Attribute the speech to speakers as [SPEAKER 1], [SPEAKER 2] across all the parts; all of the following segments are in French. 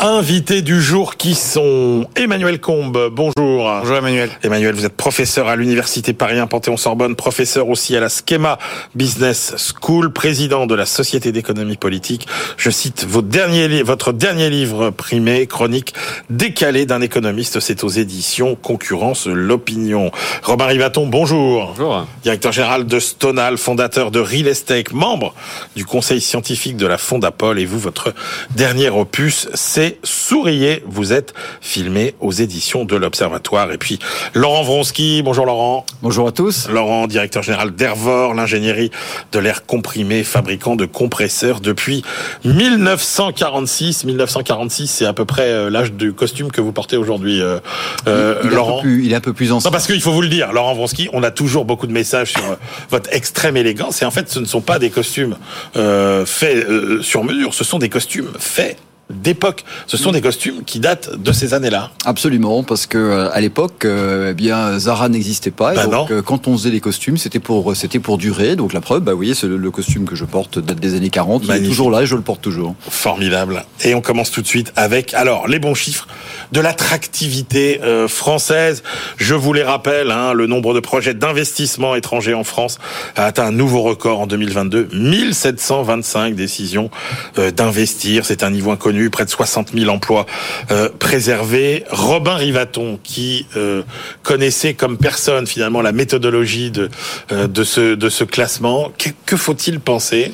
[SPEAKER 1] Invités du jour qui sont Emmanuel Combe, bonjour.
[SPEAKER 2] Bonjour Emmanuel.
[SPEAKER 1] Emmanuel, vous êtes professeur à l'Université Paris 1 Panthéon-Sorbonne, professeur aussi à la Schema Business School, président de la Société d'économie politique. Je cite votre dernier, votre dernier livre primé, chronique décalée d'un économiste, c'est aux éditions Concurrence l'opinion. Robin Rivaton, bonjour.
[SPEAKER 2] Bonjour.
[SPEAKER 1] Directeur général de Stonal, fondateur de Real Estate, membre du conseil scientifique de la Fondapol et vous, votre dernier opus, c'est Souriez. Vous êtes filmé aux éditions de l'Observatoire. Et puis Laurent Vronsky. Bonjour Laurent.
[SPEAKER 3] Bonjour à tous.
[SPEAKER 1] Laurent, directeur général d'Ervor, l'ingénierie de l'air comprimé, fabricant de compresseurs depuis 1946. 1946, c'est à peu près euh, l'âge du costume que vous portez aujourd'hui, euh,
[SPEAKER 3] euh, Laurent. il est un peu plus ancien.
[SPEAKER 1] Non, parce qu'il faut vous le dire, Laurent Vronsky, on a toujours beaucoup de messages sur votre extrême élégance. Et en fait, ce ne sont pas des costumes faits sur mesure, ce sont des costumes faits d'époque. Ce sont des costumes qui datent de ces années-là.
[SPEAKER 3] Absolument, parce que euh, à l'époque, euh, eh bien Zara n'existait pas.
[SPEAKER 1] Bah
[SPEAKER 3] donc, euh, quand on faisait des costumes, c'était pour c'était pour durer. Donc la preuve, bah vous voyez, c'est le, costume que je porte date des années 40. Il est toujours là et je le porte toujours.
[SPEAKER 1] Formidable. Et on commence tout de suite avec alors les bons chiffres de l'attractivité française. Je vous les rappelle, hein, le nombre de projets d'investissement étrangers en France a atteint un nouveau record en 2022. 1725 décisions d'investir. C'est un niveau inconnu près de 60 000 emplois euh, préservés. Robin Rivaton, qui euh, connaissait comme personne finalement la méthodologie de, euh, ce classement, que faut-il penser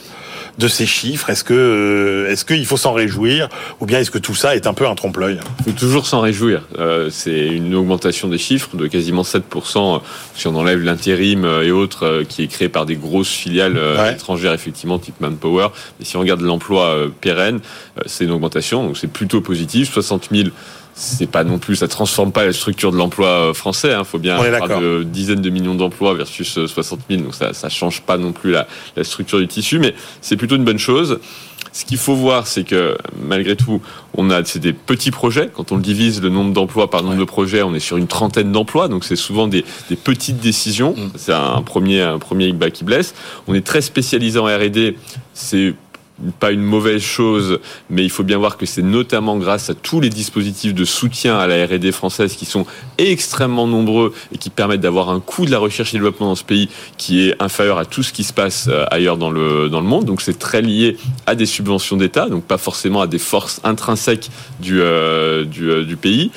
[SPEAKER 1] de ces chiffres Est-ce que euh, est-ce qu'il faut s'en réjouir ou bien est-ce que tout ça est un peu un trompe-l'œil?
[SPEAKER 2] Il faut toujours s'en réjouir. Euh, c'est une augmentation des chiffres de quasiment 7% si on enlève l'intérim et autres qui est créé par des grosses filiales étrangères effectivement type Manpower. Mais si on regarde l'emploi pérenne, c'est une augmentation donc c'est plutôt positif. 60 000 c'est pas non plus, ça transforme pas la structure de l'emploi euh, français. Il hein. faut bien
[SPEAKER 1] parler
[SPEAKER 2] de dizaines de millions d'emplois versus 60 euh, 000, donc ça, ça change pas non plus la, la structure du tissu, mais c'est plutôt une bonne chose. Ce qu'il faut voir, c'est que malgré tout, on a c'est des petits projets. Quand on divise le nombre d'emplois par nombre de projets, on est sur une trentaine d'emplois. Donc c'est souvent des, des, petites décisions. Mm. C'est un premier un premier bas qui blesse. On est très spécialisé en R&D. C'est pas une mauvaise chose, mais il faut bien voir que c'est notamment grâce à tous les dispositifs de soutien à la R&D française qui sont extrêmement nombreux et qui permettent d'avoir un coût de la recherche et développement dans ce pays qui est inférieur à tout ce qui se passe euh, ailleurs dans le dans le monde. Donc c'est très lié à des subventions d'État, donc pas forcément à des forces intrinsèques du euh, euh, du pays.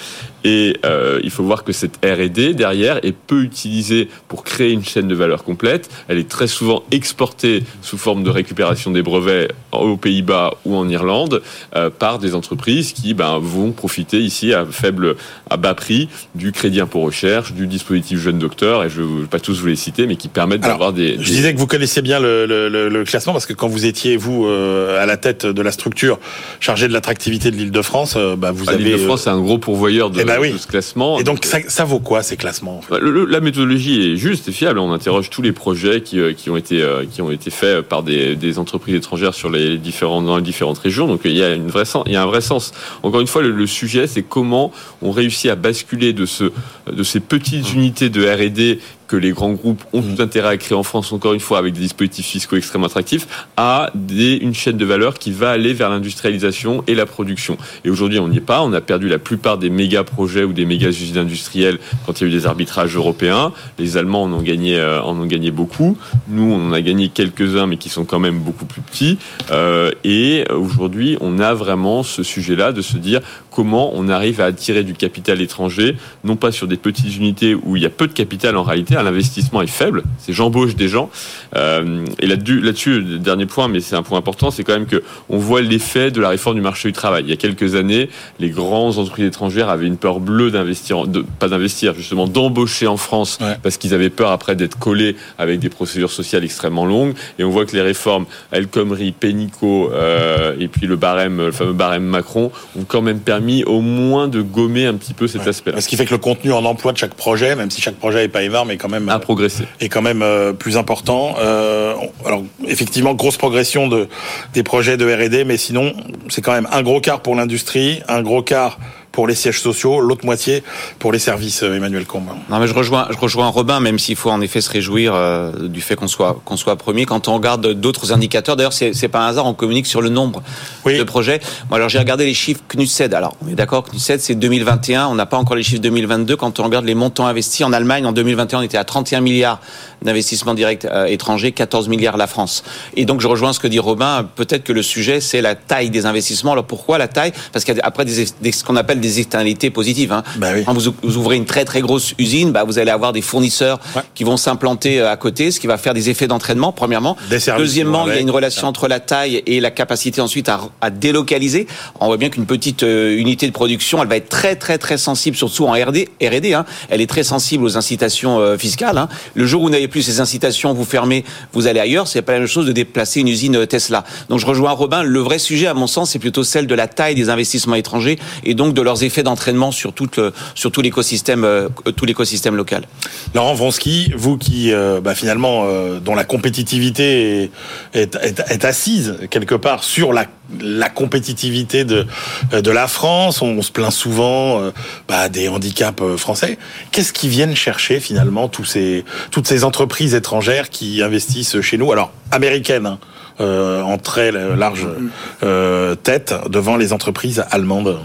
[SPEAKER 2] Et euh, il faut voir que cette R&D derrière est peu utilisée pour créer une chaîne de valeur complète. Elle est très souvent exportée sous forme de récupération des brevets aux Pays-Bas ou en Irlande euh, par des entreprises qui ben, vont profiter ici à faible, à bas prix du crédit impôt recherche, du dispositif jeune docteur, et je ne vais pas tous vous les citer, mais qui permettent d'avoir des,
[SPEAKER 1] Je disais que vous connaissiez bien le, le, le, classement parce que quand vous étiez vous euh, à la tête de la structure chargée de l'attractivité de l'Île-de-France, euh, bah, vous
[SPEAKER 2] ah,
[SPEAKER 1] avez.
[SPEAKER 2] L'Île-de-France, c'est un gros pourvoyeur de,
[SPEAKER 1] ben oui.
[SPEAKER 2] ce classement.
[SPEAKER 1] Et donc ça, ça vaut quoi ces classements en fait?
[SPEAKER 2] Bah, La méthodologie est juste et fiable. On interroge tous les projets qui, qui ont été qui ont été faits par des, des entreprises étrangères sur les différents dans les différentes régions. Donc il y a une vraie il y a un vrai sens. Encore une fois, le, le sujet, c'est comment on réussit à basculer de ce de ces petites unités de R&D que les grands groupes ont tout intérêt à créer en France, encore une fois, avec des dispositifs fiscaux extrêmement attractifs, à des, une chaîne de valeur qui va aller vers l'industrialisation et la production. Et aujourd'hui, on n'y est pas. On a perdu la plupart des méga projets ou des méga usines industrielles quand il y a eu des arbitrages européens. Les Allemands en ont gagné, euh, en ont gagné beaucoup. Nous, on en a gagné quelques-uns, mais qui sont quand même beaucoup plus petits. Euh, et aujourd'hui, on a vraiment ce sujet-là de se dire comment on arrive à attirer du capital étranger, non pas sur des petites unités où il y a peu de capital en réalité, l'investissement est faible, c'est j'embauche des gens. Euh, et là-dessus, là dernier point, mais c'est un point important, c'est quand même que on voit l'effet de la réforme du marché du travail. Il y a quelques années, les grandes entreprises étrangères avaient une peur bleue d'investir, pas d'investir, justement d'embaucher en France, parce qu'ils avaient peur après d'être collés avec des procédures sociales extrêmement longues. Et on voit que les réformes El Khomri, Pénicaud euh, et puis le barème, le fameux barème Macron, ont quand même permis au moins de gommer un petit peu cet aspect-là.
[SPEAKER 1] Ce qui fait que le contenu en emploi de chaque projet, même si chaque projet n'est pas énorme, est quand même
[SPEAKER 2] à progresser,
[SPEAKER 1] euh, est quand même euh, plus important. Euh, alors effectivement, grosse progression de des projets de R&D, mais sinon c'est quand même un gros quart pour l'industrie, un gros quart pour les sièges sociaux, l'autre moitié pour les services, Emmanuel Combin.
[SPEAKER 4] Non, mais je rejoins, je rejoins Robin, même s'il faut en effet se réjouir du fait qu'on soit, qu'on soit premier. Quand on regarde d'autres indicateurs, d'ailleurs, c'est, c'est pas un hasard, on communique sur le nombre de projets. Moi, alors j'ai regardé les chiffres CNUSED. Alors, on est d'accord, CNUSED, c'est 2021. On n'a pas encore les chiffres 2022. Quand on regarde les montants investis en Allemagne, en 2021, on était à 31 milliards d'investissements directs euh, étrangers, 14 milliards la France. Et donc, je rejoins ce que dit Robin. Peut-être que le sujet, c'est la taille des investissements. Alors, pourquoi la taille? Parce qu'il y a après des, ce qu'on appelle des externalités positives. Hein. Bah Quand vous, ouvrez une très très grosse usine, bah, vous allez avoir des fournisseurs qui vont s'implanter euh, à côté, ce qui va faire des effets d'entraînement, premièrement. Deuxièmement, il y a une relation entre la taille et la capacité ensuite à, à délocaliser. On voit bien qu'une petite euh, unité de production, elle va être très très très sensible, surtout en R&D. R&D, hein. elle est très sensible aux incitations fiscales. Hein. Le jour où vous n'avez plus ces incitations, vous fermez, vous allez ailleurs. C'est pas la même chose de déplacer une usine Tesla. Donc je rejoins Robin. Le vrai sujet, à mon sens, c'est plutôt celle de la taille des investissements étrangers et donc de leurs effets d'entraînement sur tout euh, l'écosystème local.
[SPEAKER 1] Laurent Vronsky, vous qui euh, bah, finalement euh, dont la compétitivité est, assise quelque part sur la, compétitivité de la France, on, se plaint souvent bah, des handicaps français. Qu'est-ce qu'ils viennent chercher finalement toutes ces entreprises étrangères qui investissent chez nous, alors américaines, hein, en très large tête devant les entreprises allemandes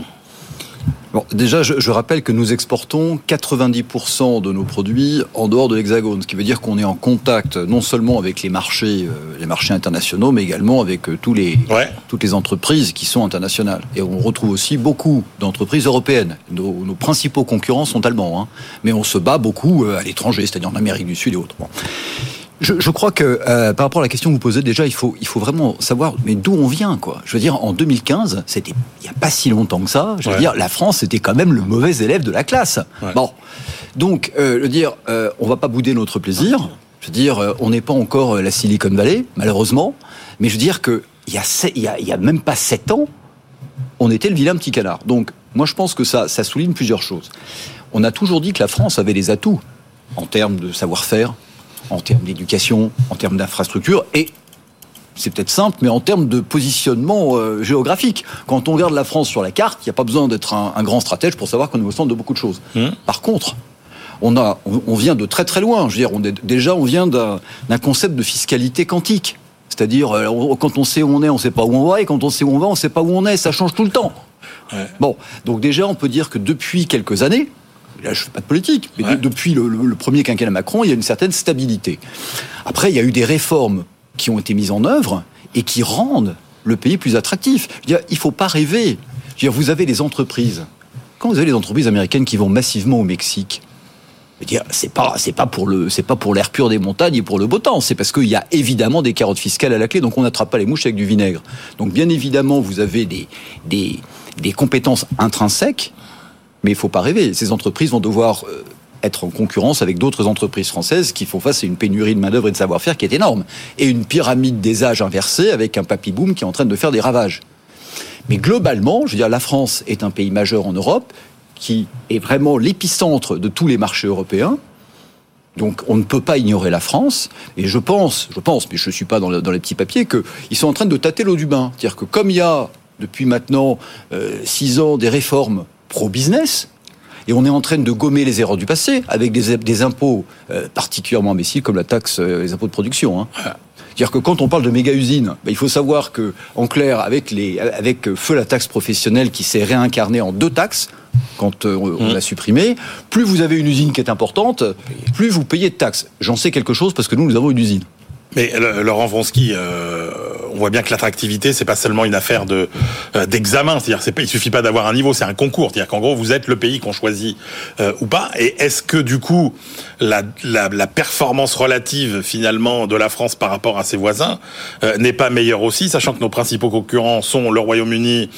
[SPEAKER 3] Bon, déjà, je, je, rappelle que nous exportons 90% de nos produits en dehors de l'Hexagone, ce qui veut dire qu'on est en contact non seulement avec les marchés, euh, les marchés internationaux, mais également avec euh, tous les, ouais. toutes les entreprises qui sont internationales. Et on retrouve aussi beaucoup d'entreprises européennes. Nos, nos, principaux concurrents sont allemands, hein, mais on se bat beaucoup euh, à l'étranger, c'est-à-dire en Amérique du Sud et autres. Bon. Je, je, crois que euh, par rapport à la question que vous posez, déjà, il faut, il faut vraiment savoir mais d'où on vient, quoi. Je veux dire, en 2015, c'était il n'y a pas si longtemps que ça. Je veux ouais. dire, la France était quand même le mauvais élève de la classe. Ouais. Bon, donc, euh, je veux dire, euh, on va pas bouder notre plaisir. Je veux dire, euh, on n'est pas encore la Silicon Valley, malheureusement. Mais je veux dire que il y a, y a, y a même pas sept ans, on était le vilain petit canard. Donc, moi, je pense que ça, ça souligne plusieurs choses. On a toujours dit que la France avait les atouts en termes de savoir-faire, en termes d'éducation, en termes d'infrastructure et c'est peut-être simple, mais en termes de positionnement euh, géographique. Quand on regarde la France sur la carte, il n'y a pas besoin d'être un, un, grand stratège pour savoir qu'on est au centre de beaucoup de choses. Mmh. Par contre, on, a, on, on, vient de très très loin. Je veux dire, on est, déjà, on vient d'un concept de fiscalité quantique. C'est-à-dire, euh, quand on sait où on est, on ne sait pas où on va, et quand on sait où on va, on ne sait pas où on est. Ça change tout le temps. Ouais. Bon, donc déjà, on peut dire que depuis quelques années, là je fais pas de politique, mais ouais. depuis le, le, le, premier quinquennat Macron, il y a une certaine stabilité. Après, il y a eu des réformes qui ont été mises en œuvre et qui rendent le pays plus attractif. Je veux dire, il faut pas rêver. Je veux dire, vous avez les entreprises. Quand vous avez les entreprises américaines qui vont massivement au Mexique, c'est pas c'est pas pour le c'est pas pour l'air pur des montagnes et pour le beau temps. C'est parce qu'il y a évidemment des carottes fiscales à la clé, donc on n'attrape pas les mouches avec du vinaigre. Donc bien évidemment, vous avez des des, des compétences intrinsèques mais il ne faut pas rêver. Ces entreprises vont devoir euh, être en concurrence avec d'autres entreprises françaises qui font face à une pénurie de main-d'œuvre et de savoir-faire qui est énorme. Et une pyramide des âges inversée avec un papy boom qui est en train de faire des ravages. Mais globalement, je veux dire, la France est un pays majeur en Europe qui est vraiment l'épicentre de tous les marchés européens. Donc on ne peut pas ignorer la France. Et je pense, je pense, mais je ne suis pas dans, le, dans les petits papiers, qu'ils sont en train de tâter l'eau du bain. C'est-à-dire que comme il y a depuis maintenant euh, six ans des réformes pro-business. Et on est en train de gommer les erreurs du passé avec des, des impôts euh, particulièrement imbéciles comme la taxe, euh, les impôts de production. Hein. C'est-à-dire que quand on parle de méga-usines, bah, il faut savoir que, en clair, avec, les, avec feu la taxe professionnelle qui s'est réincarnée en deux taxes, quand euh, on mmh. l'a supprimée, plus vous avez une usine qui est importante, plus vous payez de taxes. J'en sais quelque chose parce que nous, nous avons une usine.
[SPEAKER 1] Mais Laurent Vronsky, euh, on voit bien que l'attractivité, c'est pas seulement une affaire de euh, d'examen. C'est-à-dire, c'est pas, il suffit pas d'avoir un niveau, c'est un concours. C'est-à-dire qu'en gros, vous êtes le pays qu'on choisit euh, ou pas. Et est-ce que du coup, la, performance relative finalement de la France par rapport à ses voisins n'est pas meilleure aussi, sachant que nos principaux concurrents sont le Royaume-Uni,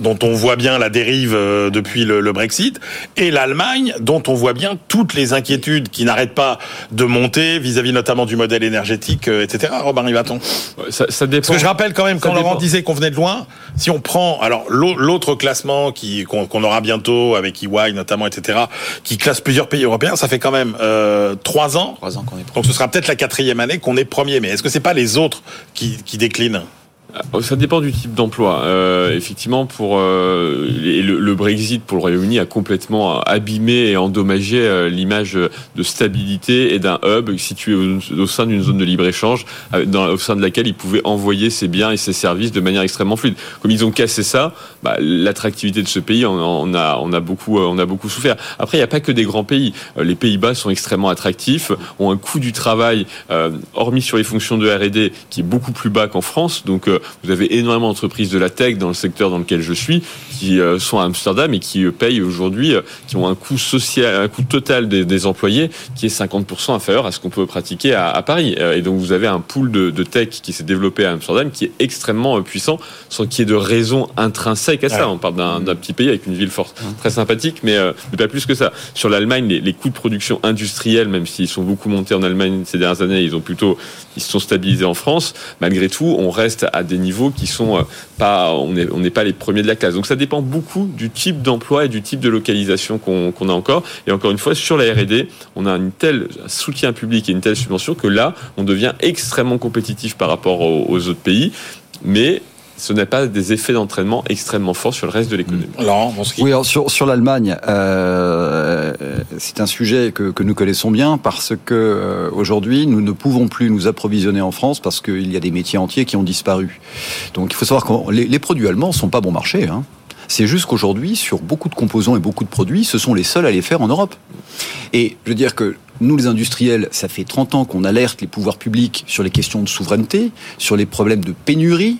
[SPEAKER 1] dont on voit bien la dérive depuis le, Brexit, et l'Allemagne, dont on voit bien toutes les inquiétudes qui n'arrêtent pas de monter vis-à-dire -vis notamment du modèle énergétique etc. Robin Rivaton.
[SPEAKER 2] Ça, ça, dépend.
[SPEAKER 1] Parce que je rappelle quand même, quand Laurent disait qu'on venait de loin, si on prend alors l'autre classement qui qu'on qu aura bientôt avec EY notamment, etc., qui classe plusieurs pays européens, ça fait quand même euh, trois ans.
[SPEAKER 4] Trois ans qu'on est.
[SPEAKER 1] Donc ce sera peut-être la quatrième année qu'on est premier. Mais est-ce que c'est pas les autres qui, qui déclinent?
[SPEAKER 2] Ça dépend du type d'emploi. Euh, effectivement, pour euh, le, Brexit pour le Royaume-Uni a complètement abîmé et endommagé euh, l'image de stabilité et d'un hub situé au, sein d'une zone de libre échange, au sein de laquelle ils pouvaient envoyer ses biens et ses services de manière extrêmement fluide. Comme ils ont cassé ça, bah, l'attractivité de ce pays, on, a, on a beaucoup, on a beaucoup souffert. Après, il n'y a pas que des grands pays. Les Pays-Bas sont extrêmement attractifs, ont un coût du travail, hormis sur les fonctions de R&D, qui est beaucoup plus bas qu'en France. Donc vous avez énormément d'entreprises de la tech dans le secteur dans lequel je suis qui euh, sont à Amsterdam et qui euh, payent aujourd'hui, euh, qui ont un coût social, un coût total des, employés qui est 50% inférieur à ce qu'on peut pratiquer à, Paris. Et donc vous avez un pool de, tech qui s'est développé à Amsterdam qui est extrêmement puissant, sans qu'il y ait de raison intrinsèque à ça. On parle d'un petit pays avec une ville forte, très sympathique, mais, pas plus que ça. Sur l'Allemagne, les, les coûts de production industrielle, même s'ils sont beaucoup montés en Allemagne ces dernières années, ils ont plutôt, ils se sont stabilisés en France. Malgré tout, on reste à des niveaux qui sont euh, pas, on n'est pas les premiers de la classe. Donc ça dépend beaucoup du type d'emploi et du type de localisation qu'on a encore. Et encore une fois, sur la R&D, on a une telle soutien public et une telle subvention que là, on devient extrêmement compétitif par rapport aux autres pays. Mais ce n'est pas des effets d'entraînement extrêmement forts sur le reste de l'économie.
[SPEAKER 3] Oui, alors sur, sur l'Allemagne, euh, c'est un sujet que, que, nous connaissons bien parce que euh, aujourd'hui, nous ne pouvons plus nous approvisionner en France parce qu'il y a des métiers entiers qui ont disparu. Donc il faut savoir que les, les produits allemands sont pas bon marché. Hein. C'est juste qu'aujourd'hui, sur beaucoup de composants et beaucoup de produits, ce sont les seuls à les faire en Europe. Et je veux dire que nous, les industriels, ça fait 30 ans qu'on alerte les pouvoirs publics sur les questions de souveraineté, sur les problèmes de pénurie,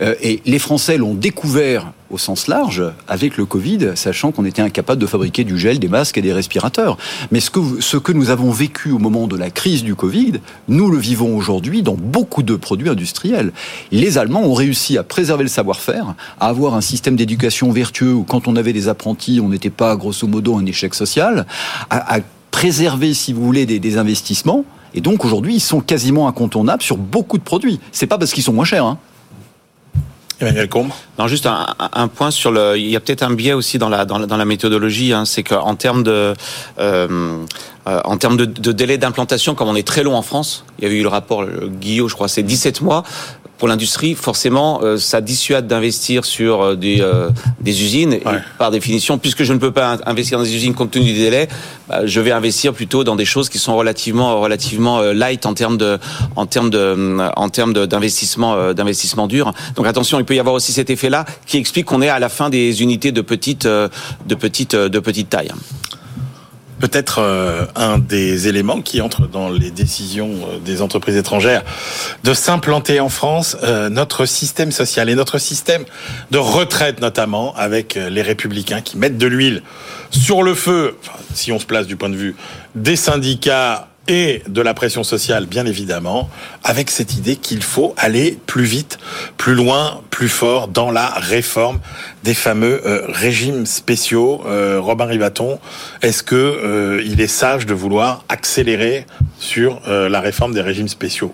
[SPEAKER 3] et les Français l'ont découvert au sens large avec le Covid, sachant qu'on était incapable de fabriquer du gel, des masques et des respirateurs. Mais ce que, nous avons vécu au moment de la crise du Covid, nous le vivons aujourd'hui dans beaucoup de produits industriels. Les Allemands ont réussi à préserver le savoir-faire, à avoir un système d'éducation vertueux où quand on avait des apprentis, on n'était pas grosso modo un échec social, à, préserver, si vous voulez, des, des investissements. Et donc aujourd'hui, ils sont quasiment incontournables sur beaucoup de produits. C'est pas parce qu'ils sont moins chers. Hein.
[SPEAKER 1] Emmanuel Combe
[SPEAKER 4] Non, juste un, point sur le. Il y a peut-être un biais aussi dans la dans la, méthodologie. Hein, c'est qu'en termes de euh, euh, en termes de, de délai d'implantation, comme on est très long en France, il y avait eu le rapport Guillaume, je crois, c'est 17 mois pour l'industrie, forcément, euh, ça dissuade d'investir sur euh, des, euh, des usines. Et par définition, puisque je ne peux pas investir dans des usines compte tenu du délai, bah, je vais investir plutôt dans des choses qui sont relativement relativement light en termes de en termes de en termes d'investissement d'investissement dur. Donc attention, il peut y avoir aussi cet effet-là qui explique qu'on est à la fin des unités de petite de petite de petite taille
[SPEAKER 1] peut-être euh, un des éléments qui entre dans les décisions euh, des entreprises étrangères de s'implanter en France, euh, notre système social et notre système de retraite notamment, avec les républicains qui mettent de l'huile sur le feu, si on se place du point de vue des syndicats et de la pression sociale, bien évidemment, avec cette idée qu'il faut aller plus vite, plus loin, plus fort dans la réforme des fameux euh, régimes spéciaux. Euh, Robin Rivaton, est-ce que euh, il est sage de vouloir accélérer sur la réforme des régimes spéciaux?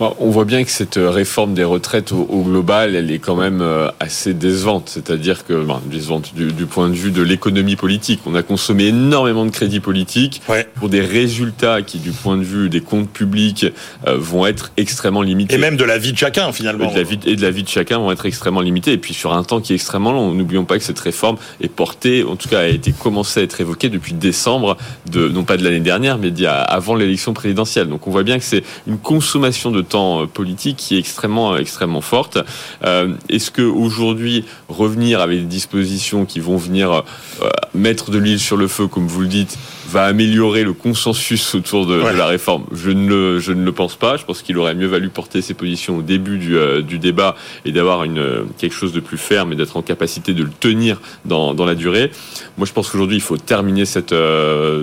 [SPEAKER 2] On voit bien que cette réforme des retraites au, global, elle est quand même euh, assez décevante. C'est-à-dire que, décevante du, point de vue de l'économie politique. On a consommé énormément de crédits politiques pour des résultats qui, du point de vue des comptes publics, euh, vont être extrêmement limités.
[SPEAKER 1] Et même de la vie de chacun, finalement.
[SPEAKER 2] Et de, la vie, et de la vie de chacun vont être extrêmement limités. Et puis sur un temps qui est extrêmement long. N'oublions pas que cette réforme est portée, en tout cas a été commencée à être évoquée depuis décembre, de, non pas de l'année dernière, mais avant l'élection présidentielle. Donc on voit bien que c'est une consommation de temps euh, politique qui est extrêmement, euh, extrêmement forte. Euh, est-ce que aujourd'hui revenir avec des dispositions qui vont venir mettre de l'huile sur le feu, comme vous le dites, va améliorer le consensus autour de, la réforme Je ne le, je ne le pense pas. Je pense qu'il aurait mieux valu porter ses positions au début du, du débat et d'avoir une quelque chose de plus ferme et d'être en capacité de le tenir dans, dans la durée. Moi, je pense qu'aujourd'hui, il faut terminer cette,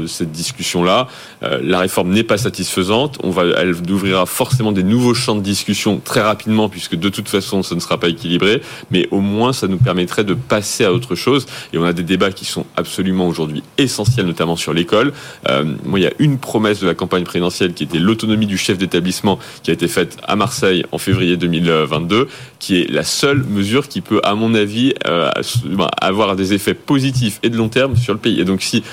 [SPEAKER 2] cette discussion-là. la réforme n'est pas satisfaisante. On va, elle ouvrira forcément des nouveaux champs de discussion très rapidement, puisque de toute façon, ce ne sera pas équilibré, mais au moins, ça nous permettrait de passer à autre chose. Et on a des débats qui sont absolument aujourd'hui essentiels, notamment sur Euh, il y a une promesse de la campagne présidentielle qui était l'autonomie du chef d'établissement, qui a été faite à Marseille en février 2022, qui est la seule mesure qui peut, à mon avis, euh, avoir des effets positifs et de long terme sur le pays. Donc, si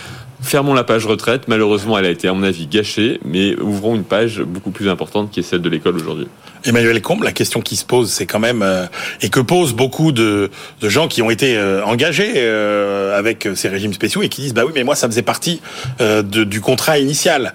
[SPEAKER 2] fermons la page retraite. Malheureusement, elle a été, à mon avis, gâchée, mais ouvrons une page beaucoup plus importante qui est celle de l'école aujourd'hui.
[SPEAKER 1] Emmanuel Combe, la question qui se pose, c'est quand même euh, et que posent beaucoup de, gens qui ont été euh, engagés euh, avec ces régimes spéciaux et qui disent bah oui mais moi ça faisait partie du contrat initial.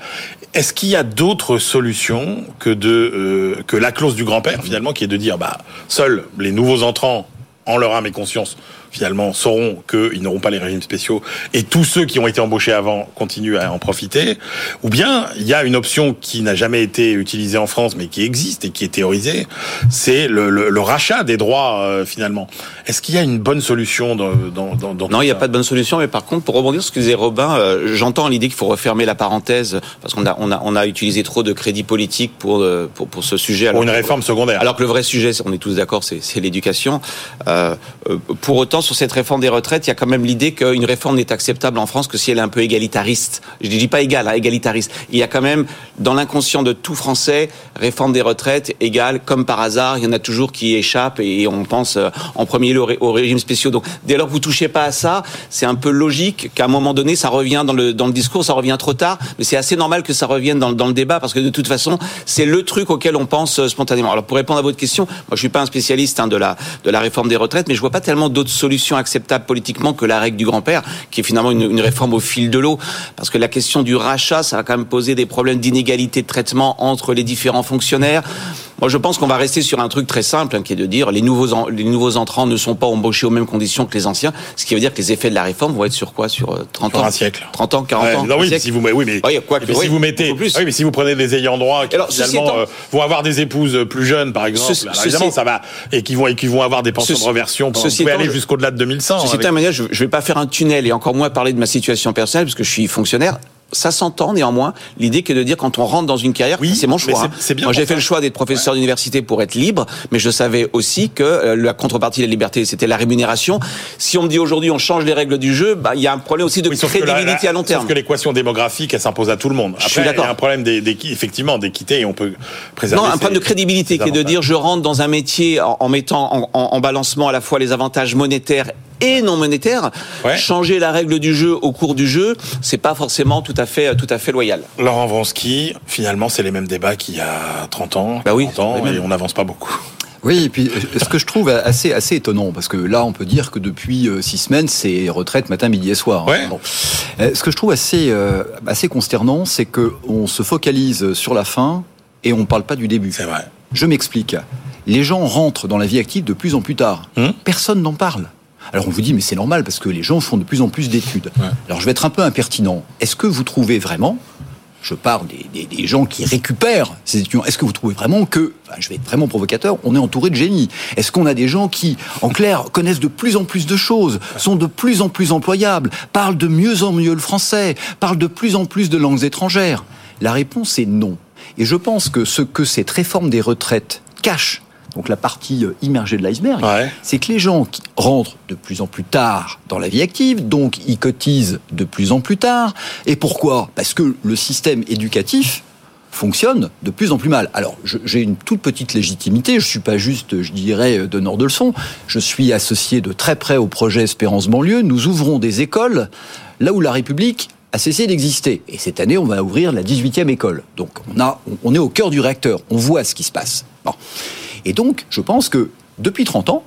[SPEAKER 1] Est-ce qu'il y a d'autres solutions que de que la clause du grand-père finalement qui est de dire bah seuls les nouveaux entrants en leur âme et conscience finalement sauront qu'ils n'auront pas les régimes spéciaux et tous ceux qui ont été embauchés avant continuent à en profiter, ou bien il y a une option qui n'a jamais été utilisée en France mais qui existe et qui est théorisée, c'est le, le, rachat des droits euh, finalement. Est-ce qu'il y a une bonne solution dans, dans, dans,
[SPEAKER 4] Non, il n'y a pas de bonne solution, mais par contre, pour rebondir sur ce que disait Robin, euh, j'entends l'idée qu'il faut refermer la parenthèse parce qu'on a, on a, on a utilisé trop de crédits politiques pour, euh, pour, pour ce sujet.
[SPEAKER 1] Alors, pour une réforme secondaire.
[SPEAKER 4] Alors que le vrai sujet, on est tous d'accord, c'est l'éducation. Euh, pour autant, sur cette réforme des retraites, il y a quand même l'idée qu'une réforme n'est acceptable en France que si elle est un peu égalitariste. Je ne dis pas égal, hein, égalitariste. Il y a quand même, dans l'inconscient de tout Français, réforme des retraites égale, comme par hasard, il y en a toujours qui échappent et on pense euh, en premier lieu aux régimes spéciaux. Donc, dès lors que vous touchez pas à ça, c'est un peu logique qu'à un moment donné, ça revient dans le, discours, ça revient trop tard, mais c'est assez normal que ça revienne dans, le débat parce que de toute façon, c'est le truc auquel on pense euh, spontanément. Alors, pour répondre à votre question, moi, je suis pas un spécialiste hein, de la de la réforme des retraites, mais je vois pas tellement d'autres solutions acceptable politiquement que la règle du grand-père, qui est finalement une, réforme au fil de l'eau. Parce que la question du rachat, ça va quand même poser des problèmes d'inégalité de traitement entre les différents fonctionnaires. Moi, je pense qu'on va rester sur un truc très simple, hein, qui est de dire les nouveaux, les nouveaux entrants ne sont pas embauchés aux mêmes conditions que les anciens, ce qui veut dire que les effets de la réforme vont être sur quoi? Sur 30 euh, ans
[SPEAKER 1] un siècle.
[SPEAKER 4] 30 ans, 40 ans
[SPEAKER 1] non, oui, si vous, oui, mais, quoi que, si vous mettez, oui, mais si vous prenez des ayants droit qui finalement euh, vont avoir des épouses plus jeunes, par exemple, évidemment, ça va, et qui vont, et qui vont avoir des pensions de reversion, vous pouvez aller jusqu'au-delà de 2100.
[SPEAKER 4] Ceci avec... je ne vais pas faire un tunnel et encore moins parler de ma situation personnelle, parce que je suis fonctionnaire ça s'entend néanmoins. L'idée que de dire quand on rentre dans une carrière, oui, c'est mon choix. Hein. Moi, j'ai fait le choix d'être professeur d'université pour être libre, mais je savais aussi que euh, la contrepartie de la liberté, c'était la rémunération. Si on me dit aujourd'hui on change les règles du jeu, bah il y a un problème aussi de crédibilité à long terme.
[SPEAKER 1] Sauf que l'équation démocratique, elle s'impose à tout le monde. Après, je suis d'accord. Il y a un problème effectivement d'équité et on peut préserver.
[SPEAKER 4] Non, un problème de crédibilité qui est de dire je rentre dans un métier en, mettant en balancement à la fois les avantages monétaires et non monétaire. Changer la règle du jeu au cours du jeu, c'est pas forcément tout à fait tout à fait loyal.
[SPEAKER 1] Laurent Vronsky, finalement, c'est les mêmes débats qu'il y a 30 ans, bah oui, ans, et on n'avance pas beaucoup.
[SPEAKER 3] Oui, et puis euh, ce que je trouve assez assez étonnant, parce que là, on peut dire que depuis euh, six semaines, c'est retraite matin, midi et soir.
[SPEAKER 1] Hein.
[SPEAKER 3] Euh, ce que je trouve assez assez consternant, c'est que on se focalise sur la fin et on parle pas du début.
[SPEAKER 1] C'est vrai.
[SPEAKER 3] Je m'explique. Les gens rentrent dans la vie active de plus en plus tard. Hum Personne n'en parle. Alors on vous dit, mais c'est normal parce que les gens font de plus en plus d'études. Alors je vais être un peu impertinent. Est-ce que vous trouvez vraiment, je parle des, gens qui récupèrent ces étudiants, est-ce que vous trouvez vraiment que, je vais être vraiment provocateur, on est entouré de génies? Est-ce qu'on a des gens qui, en clair, connaissent de plus en plus de choses, sont de plus en plus employables, parlent de mieux en mieux le français, parlent de plus en plus de langues étrangères? La réponse est non. Et je pense que ce que cette réforme des retraites cache donc la partie euh, immergée de l'iceberg, c'est que les gens qui rentrent de plus en plus tard dans la vie active, donc ils cotisent de plus en plus tard. Et pourquoi? Parce que le système éducatif fonctionne de plus en plus mal. Alors, j'ai une toute petite légitimité, je suis pas juste, je dirais, donneur de leçons, je suis associé de très près au projet Espérance banlieue, nous ouvrons des écoles là où la République a cessé d'exister. Et cette année, on va ouvrir la 18e école. Donc, on, a, on est au cœur du réacteur, on voit ce qui se passe. Bon. Et donc, je pense que depuis 30 ans,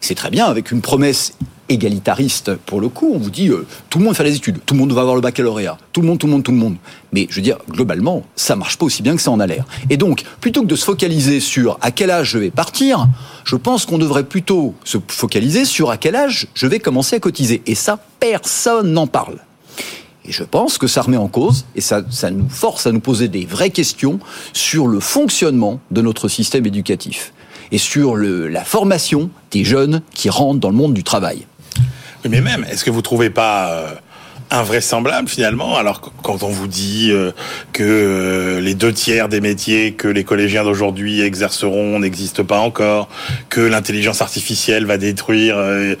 [SPEAKER 3] c'est très bien avec une promesse égalitariste pour le coup. On vous dit euh, tout le monde fait les études, tout le monde va avoir le baccalauréat, tout le monde, tout le monde, tout le monde. Mais je veux dire, globalement, ça marche pas aussi bien que ça en a l'air. Et donc, plutôt que de se focaliser sur à quel âge je vais partir, je pense qu'on devrait plutôt se focaliser sur à quel âge je vais commencer à cotiser. Et ça, personne n'en parle. Et je pense que ça remet en cause, et ça, ça nous force à nous poser des vraies questions sur le fonctionnement de notre système éducatif et sur le, la formation des jeunes qui rentrent dans le monde du travail.
[SPEAKER 1] Mais même, est-ce que vous trouvez pas euh, invraisemblable finalement. Alors quand on vous dit euh, que euh, les deux tiers des métiers que les collégiens d'aujourd'hui exerceront n'existent pas encore, que l'intelligence artificielle va détruire euh,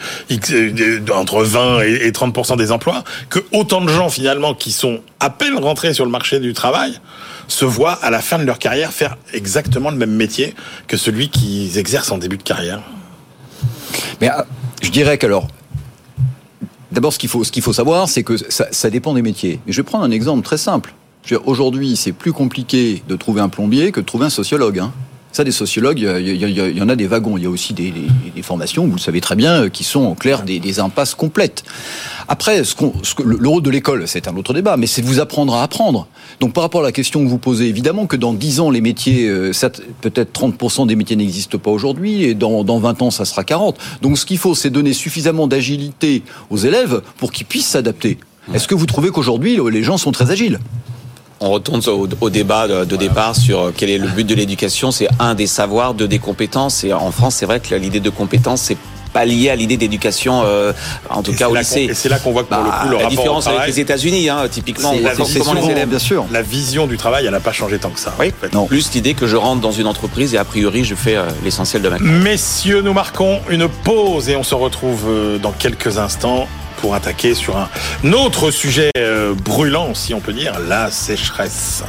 [SPEAKER 1] entre 20 et 30% des emplois, que autant de gens finalement qui sont à peine rentrés sur le marché du travail se voient à la fin de leur carrière faire exactement le même métier que celui qu'ils exercent en début de carrière.
[SPEAKER 3] Mais je dirais qu'alors D'abord, ce qu'il faut, faut savoir, c'est que ça, ça, dépend des métiers. Je vais prendre un exemple très simple. Aujourd'hui, c'est plus compliqué de trouver un plombier que de trouver un sociologue. Hein. Ça, des sociologues, il y, en a des wagons. Il y a aussi des, formations, vous le savez très bien, qui sont en clair des, impasses complètes. Après, ce, ce le rôle de l'école, c'est un autre débat, mais c'est de vous apprendre à apprendre. Donc par rapport à la question que vous posez, évidemment que dans 10 ans, les métiers, euh, peut-être 30% des métiers n'existent pas aujourd'hui, et dans, dans 20 ans, ça sera 40. Donc ce qu'il faut, c'est donner suffisamment d'agilité aux élèves pour qu'ils puissent s'adapter. Est-ce que vous trouvez qu'aujourd'hui, les gens sont très agiles?
[SPEAKER 4] On retourne au, débat de, départ sur euh, quel est le but de l'éducation. C'est un des savoirs, deux des compétences. Et en France, c'est vrai que l'idée de compétence, c'est pas lié à l'idée d'éducation, euh, en tout cas au lycée.
[SPEAKER 1] Et c'est là qu'on voit que pour le bah, coup, le
[SPEAKER 4] la différence avec les États-Unis, hein, typiquement,
[SPEAKER 1] la, bien sûr. La vision du travail, elle n'a pas changé tant que ça.
[SPEAKER 4] Oui. Non. Plus l'idée que je rentre dans une entreprise et a priori, je fais euh, l'essentiel de ma
[SPEAKER 1] carrière. Messieurs, nous marquons une pause et on se retrouve dans quelques instants pour attaquer sur un autre sujet euh, brûlant, si on peut dire, la sécheresse.